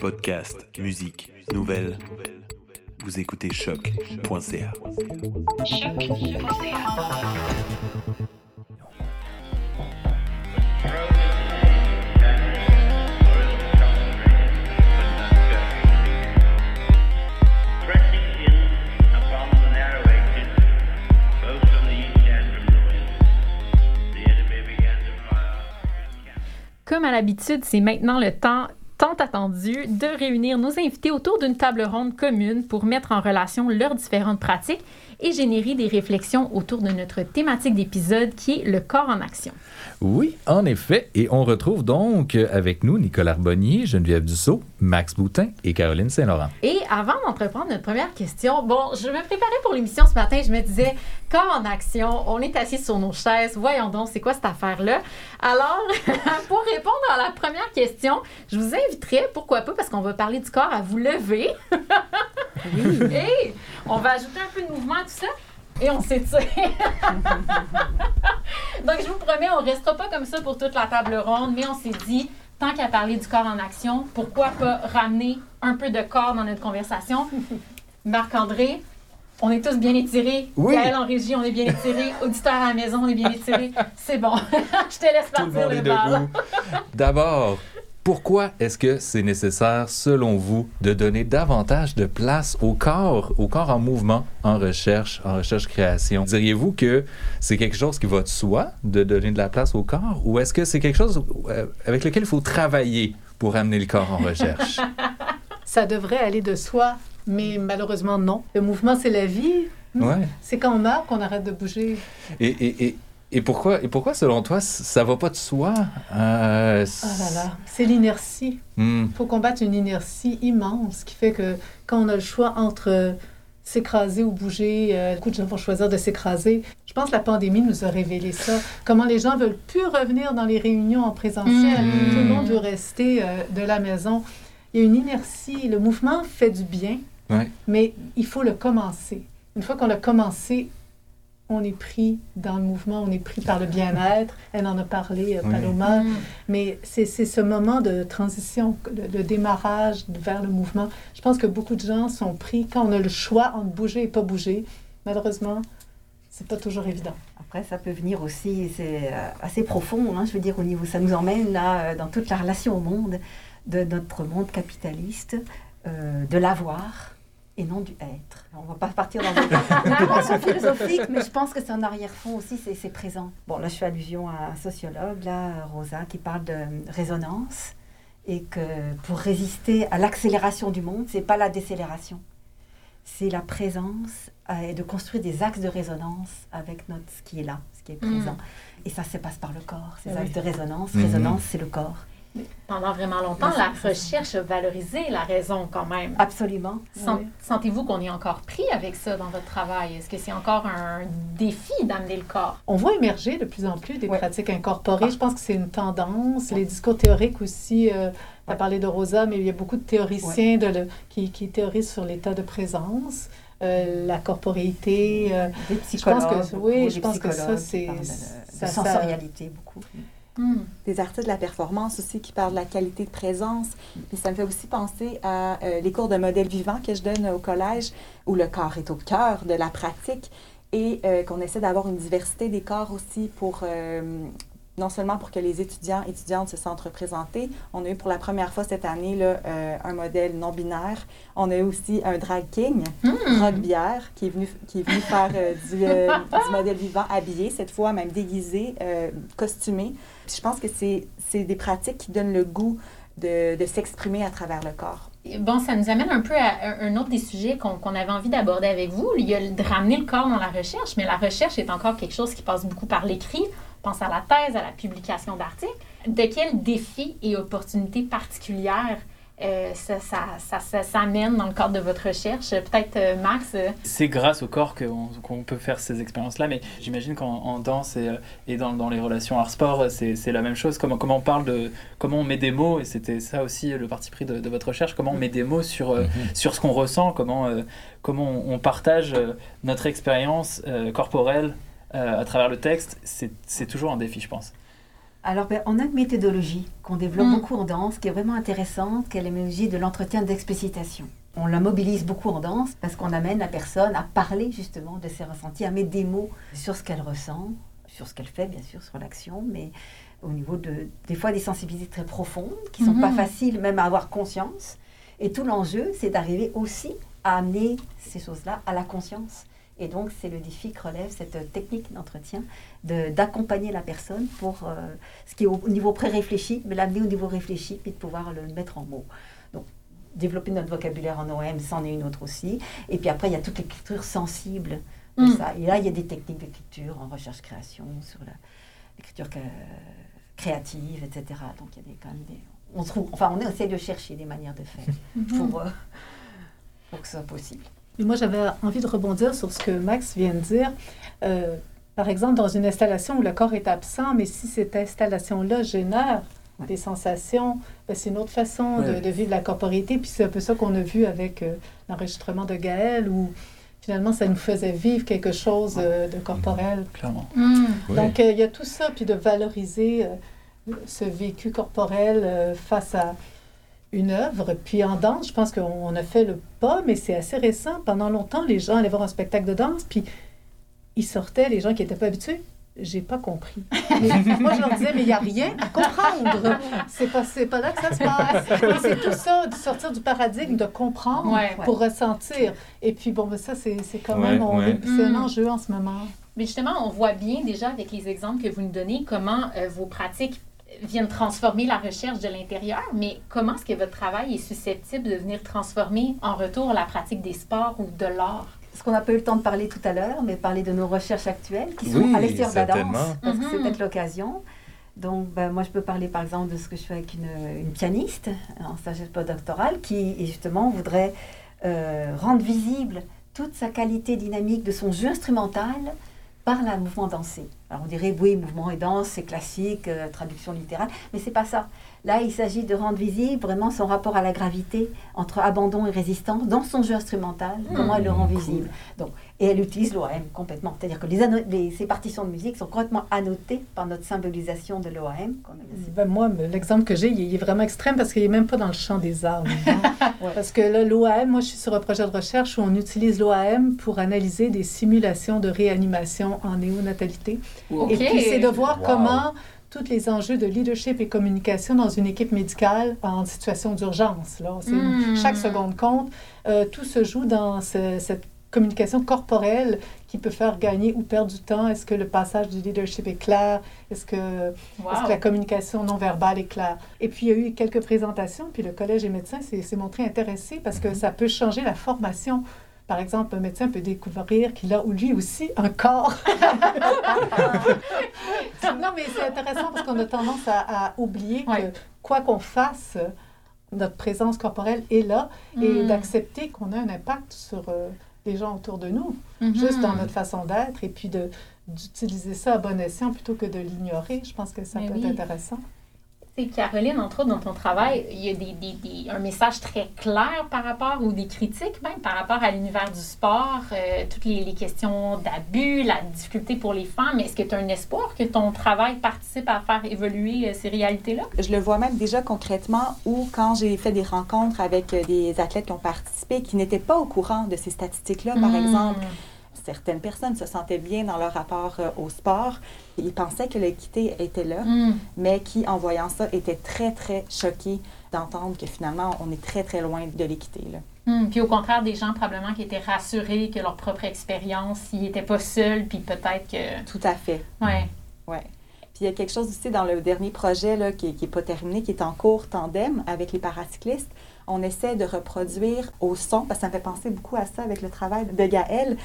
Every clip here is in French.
Podcast, musique, nouvelles. Vous écoutez choc.ca. Comme à l'habitude, c'est maintenant le temps attendu de réunir nos invités autour d'une table ronde commune pour mettre en relation leurs différentes pratiques et générer des réflexions autour de notre thématique d'épisode qui est le corps en action. Oui, en effet. Et on retrouve donc avec nous Nicolas Arbonnier, Geneviève Dussault, Max Boutin et Caroline Saint-Laurent. Et avant d'entreprendre notre première question, bon, je me préparais pour l'émission ce matin, je me disais, corps en action, on est assis sur nos chaises, voyons donc, c'est quoi cette affaire-là? Alors, pour répondre à la première question, je vous inviterai, pourquoi pas, parce qu'on va parler du corps, à vous lever. Et on va ajouter un peu de mouvement tout ça. Et on s'étire. Donc, je vous promets, on ne restera pas comme ça pour toute la table ronde, mais on s'est dit, tant qu'à parler du corps en action, pourquoi pas ramener un peu de corps dans notre conversation? Marc-André, on est tous bien étirés. Oui. Gaël en régie, on est bien étirés. Auditeur à la maison, on est bien étirés. C'est bon. je te laisse Tout le partir monde le est. D'abord, pourquoi est-ce que c'est nécessaire, selon vous, de donner davantage de place au corps, au corps en mouvement, en recherche, en recherche-création? Diriez-vous que c'est quelque chose qui va de soi, de donner de la place au corps, ou est-ce que c'est quelque chose euh, avec lequel il faut travailler pour amener le corps en recherche? Ça devrait aller de soi, mais malheureusement, non. Le mouvement, c'est la vie. ouais. C'est quand on meurt qu'on arrête de bouger. Et, et, et, et pourquoi, et pourquoi, selon toi, ça va pas de soi? Euh, Oh là là, c'est l'inertie. hmm. Il faut combattre une inertie immense qui fait que quand on a le choix entre euh, s'écraser ou bouger, euh, beaucoup de gens vont choisir de s'écraser. Je pense que la pandémie nous a révélé ça. Comment les gens veulent plus revenir dans les réunions en présentiel. Mm. Tout le monde veut rester euh, de la maison. Il y a une inertie. Le mouvement fait du bien, Ouais. mais il faut le commencer. Une fois qu'on l'a commencé, on est pris dans le mouvement, on est pris par le bien-être. Elle en a parlé, euh, Oui. Paloma. Mm. Mais c'est c'est ce moment de transition, le, le démarrage vers le mouvement. Je pense que beaucoup de gens sont pris quand on a le choix entre bouger et pas bouger. Malheureusement, c'est pas toujours évident. Après, ça peut venir aussi, c'est euh, assez profond, hein, je veux dire, au niveau, ça nous emmène là, euh, dans toute la relation au monde, de notre monde capitaliste, euh, de l'avoir et non du être. On va pas partir dans une réflexion philosophique, mais je pense que c'est un arrière-fond aussi, c'est présent. Bon, là, je fais allusion à un sociologue, là, Rosa, qui parle de résonance, et que pour résister à l'accélération du monde, c'est pas la décélération c'est la présence euh, et de construire des axes de résonance avec notre ce qui est là, ce qui est Mm. présent. Et ça se passe par le corps. Ces Ah axes de résonance, Mhm. résonance, c'est le corps. Pendant vraiment longtemps, la recherche a valorisé la raison quand même. Absolument. Sent- Oui. Sentez-vous qu'on est encore pris avec ça dans votre travail? Est-ce que c'est encore un défi d'amener le corps? On voit émerger de plus en plus des pratiques incorporées. Je pense que c'est une tendance. Les discours théoriques aussi, euh, tu as parlé de Rosa, mais il y a beaucoup de théoriciens de le- qui, qui théorisent sur l'état de présence, euh, la corporéité. euh, Des pense que- psychologues. oui, je pense que ça, c'est- de- de ça- sensorialité beaucoup. Hmm. des artistes de la performance aussi qui parlent de la qualité de présence. Puis ça me fait aussi penser à euh, les cours de modèle vivant que je donne au collège, où le corps est au cœur de la pratique et euh, qu'on essaie d'avoir une diversité des corps aussi pour... euh, non seulement pour que les étudiants et étudiantes se sentent représentés, on a eu pour la première fois cette année là, euh, un modèle non-binaire. On a eu aussi un drag king, Hmm. Rock Bière, qui est venu, qui est venu faire euh, du, euh, du modèle vivant habillé, cette fois même déguisé, costumé. Puis je pense que c'est des pratiques qui donnent le goût de, de s'exprimer à travers le corps. Bon, ça nous amène un peu à un autre des sujets qu'on qu'on avait envie d'aborder avec vous. Il y a de ramener le corps dans la recherche, mais la recherche est encore quelque chose qui passe beaucoup par l'écrit. Pense à la thèse, à la publication d'articles. De quels défis et opportunités particulières euh, ça, ça, ça, ça s'amène dans le cadre de votre recherche? Peut-être, euh, Max, euh, C'est grâce au corps qu'on peut faire ces expériences-là, mais j'imagine qu'en en danse et, euh, et dans, dans les relations art-sport, c'est c'est la même chose. Comment, comment on parle de. Comment on met des mots, et c'était ça aussi le parti pris de, de votre recherche, comment on met des mots sur, euh, sur ce qu'on ressent, comment, euh, comment on, on partage euh, notre expérience euh, corporelle euh, à travers le texte, c'est toujours un défi, je pense. Alors, ben, on a une méthodologie qu'on développe Mm. beaucoup en danse, qui est vraiment intéressante, qui est la méthodologie de l'entretien d'explicitation. On la mobilise beaucoup en danse parce qu'on amène la personne à parler justement de ses ressentis, à mettre des mots sur ce qu'elle ressent, sur ce qu'elle fait, bien sûr, sur l'action, mais au niveau de, des fois, des sensibilités très profondes qui ne sont pas Mhm. faciles même à avoir conscience. Et tout l'enjeu, c'est d'arriver aussi à amener ces choses-là à la conscience. Et donc, c'est le défi que relève cette technique d'entretien, de- d'accompagner la personne pour euh, ce qui est au niveau pré-réfléchi, mais l'amener au niveau réfléchi, puis de pouvoir le mettre en mots. Donc, développer notre vocabulaire en OM, c'en est une autre aussi. Et puis après, il y a toute l'écriture sensible de Mm. ça. Et là, il y a des techniques d'écriture en recherche-création, sur l'écriture créative, etc. Donc, il y a des, quand même des... On trouve, enfin, on essaie de chercher des manières de faire pour, euh, pour que ce soit possible. Et moi, j'avais envie de rebondir sur ce que Max vient de dire. Euh, par exemple, dans une installation où le corps est absent, mais si cette installation-là génère Ouais. des sensations, ben, c'est une autre façon de, Ouais. de vivre la corporéité. Puis c'est un peu ça qu'on a vu avec euh, l'enregistrement de Gaël, où finalement, ça nous faisait vivre quelque chose euh, de corporel. Clairement. Mm. Donc, euh, il y a tout ça, puis de valoriser euh, ce vécu corporel euh, face à une œuvre. Puis en danse, je pense qu'on a fait le pas, mais c'est assez récent. Pendant longtemps, les gens allaient voir un spectacle de danse, puis ils sortaient, les gens qui n'étaient pas habitués. J'ai pas compris. Mais moi, je leur disais, mais il n'y a rien à comprendre. C'est pas, c'est pas là que ça se passe. C'est tout ça, de sortir du paradigme, de comprendre Ouais. pour ressentir. Et puis, bon, ben ça, c'est quand Ouais, même, ouais. c'est un Mm. enjeu en ce moment. Mais justement, on voit bien déjà avec les exemples que vous nous donnez comment euh, vos pratiques viennent transformer la recherche de l'intérieur, mais comment est-ce que votre travail est susceptible de venir transformer en retour la pratique des sports ou de l'art? Ce qu'on n'a pas eu le temps de parler tout à l'heure, mais parler de nos recherches actuelles qui sont Oui, à l'extérieur de la danse, parce que c'est Mhm. peut-être l'occasion. Donc, ben, moi, je peux parler par exemple de ce que je fais avec une, une pianiste en stage postdoctoral qui, justement, voudrait euh, rendre visible toute sa qualité dynamique de son jeu instrumental par le mouvement dansé. Alors, on dirait, oui, mouvement et danse, c'est classique, euh, traduction littérale, mais c'est pas ça. Là, il s'agit de rendre visible vraiment son rapport à la gravité entre abandon et résistance dans son jeu instrumental, comment elle le rend Cool. visible. Donc, et elle utilise l'OAM complètement. C'est-à-dire que les, ces partitions de musique sont complètement annotées par notre symbolisation de l'OAM. Ben, moi, me- l'exemple que j'ai, il il est vraiment extrême parce qu'il n'est même pas dans le champ des arts. Parce que là, l'OAM, moi, je suis sur un projet de recherche où on utilise l'OAM pour analyser des simulations de réanimation en néonatalité. Et puis, c'est de voir Wow. comment tous les enjeux de leadership et communication dans une équipe médicale en situation d'urgence. Là, C'est- Mm. Chaque seconde compte. Euh, tout se joue dans ce- cette communication corporelle qui peut faire gagner ou perdre du temps. Est-ce que le passage du leadership est clair? Est-ce que Wow. est-ce que la communication non verbale est claire? Et puis, il y a eu quelques présentations, puis le Collège des médecins s'est s'est montré intéressé parce que ça peut changer la formation. Par exemple, un médecin peut découvrir qu'il a, ou lui aussi, un corps. non, mais c'est intéressant parce qu'on a tendance à, à oublier Ouais. que quoi qu'on fasse, notre présence corporelle est là et Mm. d'accepter qu'on a un impact sur euh, les gens autour de nous Mhm. juste dans notre façon d'être et puis de d'utiliser ça à bon escient plutôt que de l'ignorer. Je pense que ça Mais peut oui. être intéressant. Caroline, entre autres, dans ton travail, il y a des, des- des- un message très clair par rapport, ou des critiques même, par rapport à l'univers du sport, euh, toutes les, les questions d'abus, la difficulté pour les femmes. Est-ce que tu as un espoir que ton travail participe à faire évoluer euh, ces réalités-là? Je le vois même déjà concrètement où, quand j'ai fait des rencontres avec euh, des athlètes qui ont participé, qui n'étaient pas au courant de ces statistiques-là, par Mm. exemple, certaines personnes se sentaient bien dans leur rapport euh, au sport. Ils pensaient que l'équité était là, Mm. mais qui, en voyant ça, étaient très, très choqués d'entendre que finalement, on est très, très loin de l'équité. là. Mm. Puis au contraire, des gens probablement qui étaient rassurés que leur propre expérience, ils n'étaient pas seuls, puis peut-être que... Tout à fait. Ouais. Ouais. Puis il y a quelque chose aussi dans le dernier projet là, qui n'est pas terminé, qui est en cours tandem avec les paracyclistes. On essaie de reproduire au son, parce que ça me fait penser beaucoup à ça avec le travail de Gaëlle.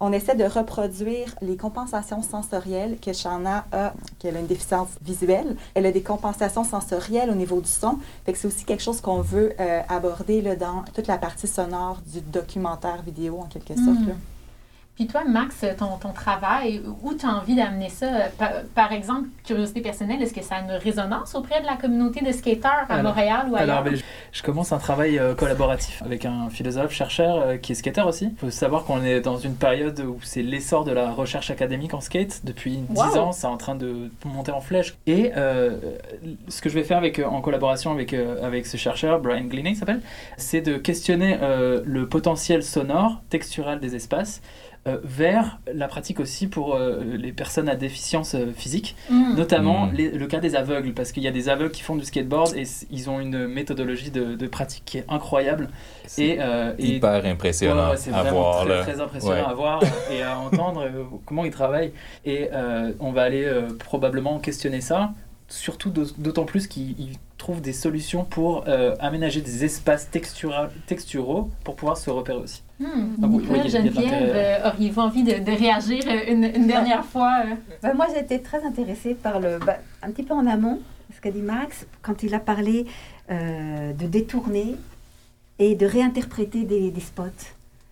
On essaie de reproduire les compensations sensorielles que Shana a, qu'elle a une déficience visuelle. Elle a des compensations sensorielles au niveau du son. Fait que c'est aussi quelque chose qu'on veut euh, aborder là, dans toute la partie sonore du documentaire vidéo, en quelque sorte. Mm. là. Puis toi, Max, ton, ton travail, où tu as envie d'amener ça? Par, par exemple, curiosité personnelle, est-ce que ça a une résonance auprès de la communauté de skateurs à Alors- Montréal ou ailleurs? Alors, ben, je, je commence un travail euh, collaboratif avec un philosophe, chercheur euh, qui est skater aussi. Il faut savoir qu'on est dans une période où c'est l'essor de la recherche académique en skate. Depuis 10 Wow. ans, c'est en train de monter en flèche. Et euh, ce que je vais faire avec, en collaboration avec, avec ce chercheur, Brian Gleney il s'appelle, c'est de questionner le potentiel sonore, textural des espaces. Euh, vers la pratique aussi pour euh, les personnes à déficience euh, physique Hmm. notamment Mm. les- le cas des aveugles, parce qu'il y a des aveugles qui font du skateboard et ils ont une méthodologie de, de pratique qui est incroyable. C'est Et, euh, et- hyper impressionnant Ouais, ouais, c'est à vraiment voir. très, impressionnant Ouais. à voir et à entendre euh, comment ils travaillent. Et euh, on va aller euh, probablement questionner ça, surtout d'aut- d'autant plus qu'ils ils trouvent des solutions pour euh, aménager des espaces textura- texturaux pour pouvoir se repérer aussi. Hmm. Ah oui, Geneviève, l'intérêt. euh, auriez-vous envie de, de réagir euh, une, une dernière fois? euh? Ben, moi, j'ai été très intéressée par le. ben, un petit peu en amont, ce qu'a dit Max, quand il a parlé euh, de détourner et de réinterpréter des, des spots.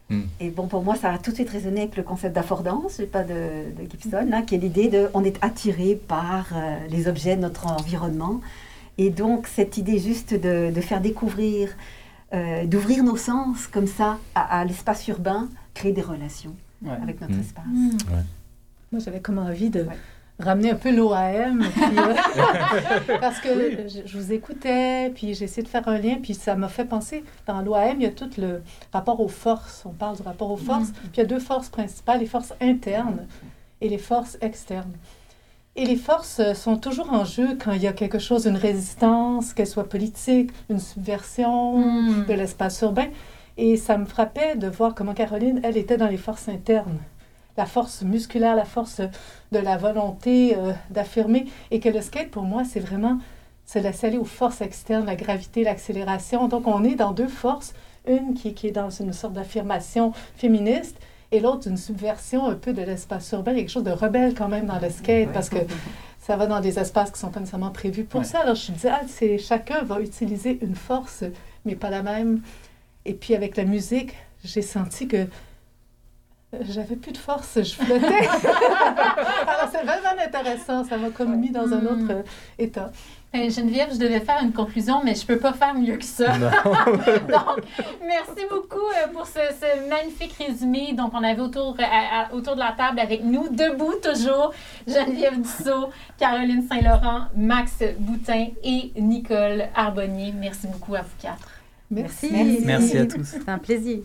Hmm. Et bon, pour moi, ça a tout de suite résonné avec le concept d'affordance, je sais pas de, de Gibson, là, qui est l'idée de on est attiré par euh, les objets de notre environnement. Et donc, cette idée juste de, de faire découvrir, euh, d'ouvrir nos sens comme ça à, à l'espace urbain, créer des relations Ouais. avec notre Hmm. espace. Moi, j'avais comme envie de Ouais. ramener un peu l'OAM. euh, parce que je, je vous écoutais, puis j'ai essayé de faire un lien, puis ça m'a fait penser, dans l'OAM, il y a tout le rapport aux forces. On parle du rapport aux forces. Puis il y a deux forces principales, les forces internes et les forces externes. Et les forces euh, sont toujours en jeu quand il y a quelque chose, une résistance, qu'elle soit politique, une subversion Hmm. de l'espace urbain. Et ça me frappait de voir comment Caroline, elle, était dans les forces internes. La force musculaire, la force de la volonté euh, d'affirmer. Et que le skate, pour moi, c'est vraiment se laisser aller aux forces externes, la gravité, l'accélération. Donc, on est dans deux forces. Une qui, qui est dans une sorte d'affirmation féministe et l'autre une subversion un peu de l'espace urbain, quelque chose de rebelle quand même dans le skate parce que ça va dans des espaces qui sont pas nécessairement prévus pour Ouais. ça. Alors, je me disais, ah, c'est, chacun va utiliser une force, mais pas la même. Et puis, avec la musique, j'ai senti que j'avais plus de force, je flottais. Alors, c'est vraiment intéressant. Ça m'a comme mis dans un Mm. autre euh, état. Euh, Geneviève, je devais faire une conclusion, mais je peux pas faire mieux que ça. Donc, merci beaucoup euh, pour ce, ce magnifique résumé. Donc, on avait autour, à- à- autour de la table avec nous, debout toujours, Geneviève Dussault, Caroline Saint-Laurent, Max Boutin et Nicole Arbonnier. Merci beaucoup à vous quatre. Merci. Merci. Merci à tous. C'est un plaisir.